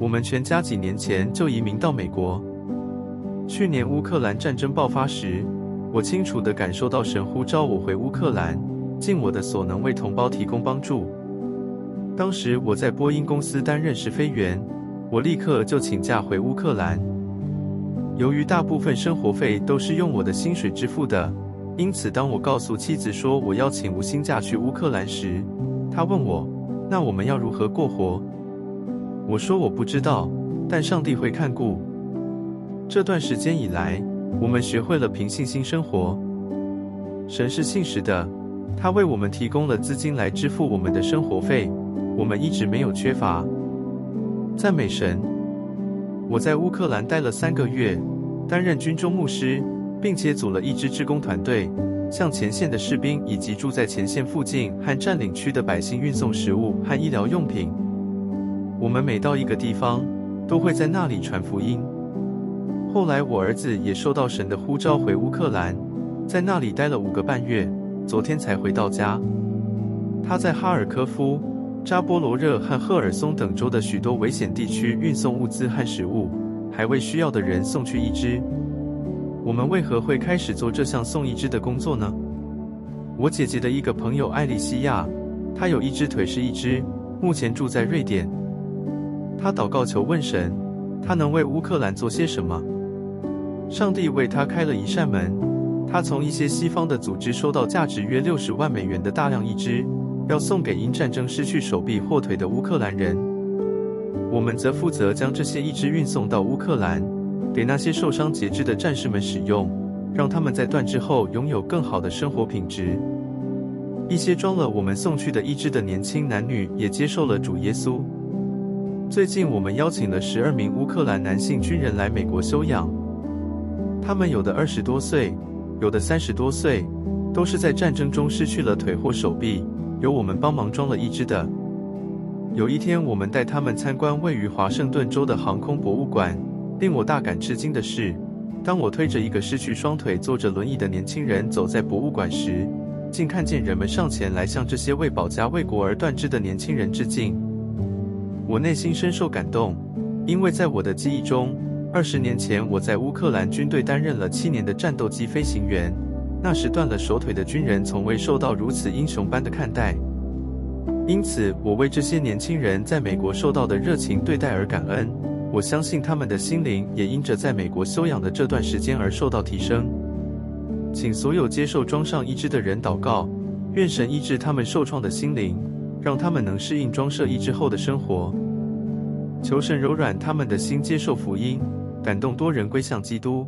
我们全家几年前就移民到美国。去年乌克兰战争爆发时，我清楚地感受到神呼召我回乌克兰，尽我的所能为同胞提供帮助。当时我在波音公司担任试飞员，我立刻就请假回乌克兰。由于大部分生活费都是用我的薪水支付的，因此当我告诉妻子说我要请无薪假去乌克兰时，她问我：“那我们要如何过活？”我说：“我不知道，但上帝会看顾。”这段时间以来，我们学会了凭信心生活。神是信实的，他为我们提供了资金来支付我们的生活费，我们一直没有缺乏。赞美神！我在乌克兰待了三个月，担任军中牧师，并且组了一支志工团队，向前线的士兵以及住在前线附近和占领区的百姓运送食物和医疗用品。我们每到一个地方，都会在那里传福音。后来，我儿子也受到神的呼召回乌克兰，在那里待了五个半月，昨天才回到家。他在哈尔科夫、扎波罗热和赫尔松等州的许多危险地区运送物资和食物，还为需要的人送去一只。我们为何会开始做这项送一只的工作呢？我姐姐的一个朋友艾丽西亚，她有一只腿是一只，目前住在瑞典。他祷告求问神，他能为乌克兰做些什么？上帝为他开了一扇门，他从一些西方的组织收到价值约六十万美元的大量义肢，要送给因战争失去手臂或腿的乌克兰人。我们则负责将这些义肢运送到乌克兰，给那些受伤截肢的战士们使用，让他们在断肢后拥有更好的生活品质。一些装了我们送去的义肢的年轻男女也接受了主耶稣。最近，我们邀请了十二名乌克兰男性军人来美国休养。他们有的二十多岁，有的三十多岁，都是在战争中失去了腿或手臂，由我们帮忙装了一只的。有一天，我们带他们参观位于华盛顿州的航空博物馆。令我大感吃惊的是，当我推着一个失去双腿、坐着轮椅的年轻人走在博物馆时，竟看见人们上前来向这些为保家卫国而断肢的年轻人致敬。我内心深受感动，因为在我的记忆中，二十年前我在乌克兰军队担任了七年的战斗机飞行员。那时断了手腿的军人从未受到如此英雄般的看待，因此我为这些年轻人在美国受到的热情对待而感恩。我相信他们的心灵也因着在美国休养的这段时间而受到提升。请所有接受装上义肢的人祷告，愿神医治他们受创的心灵。让他们能适应装设义之后的生活，求神柔软他们的心，接受福音，感动多人归向基督。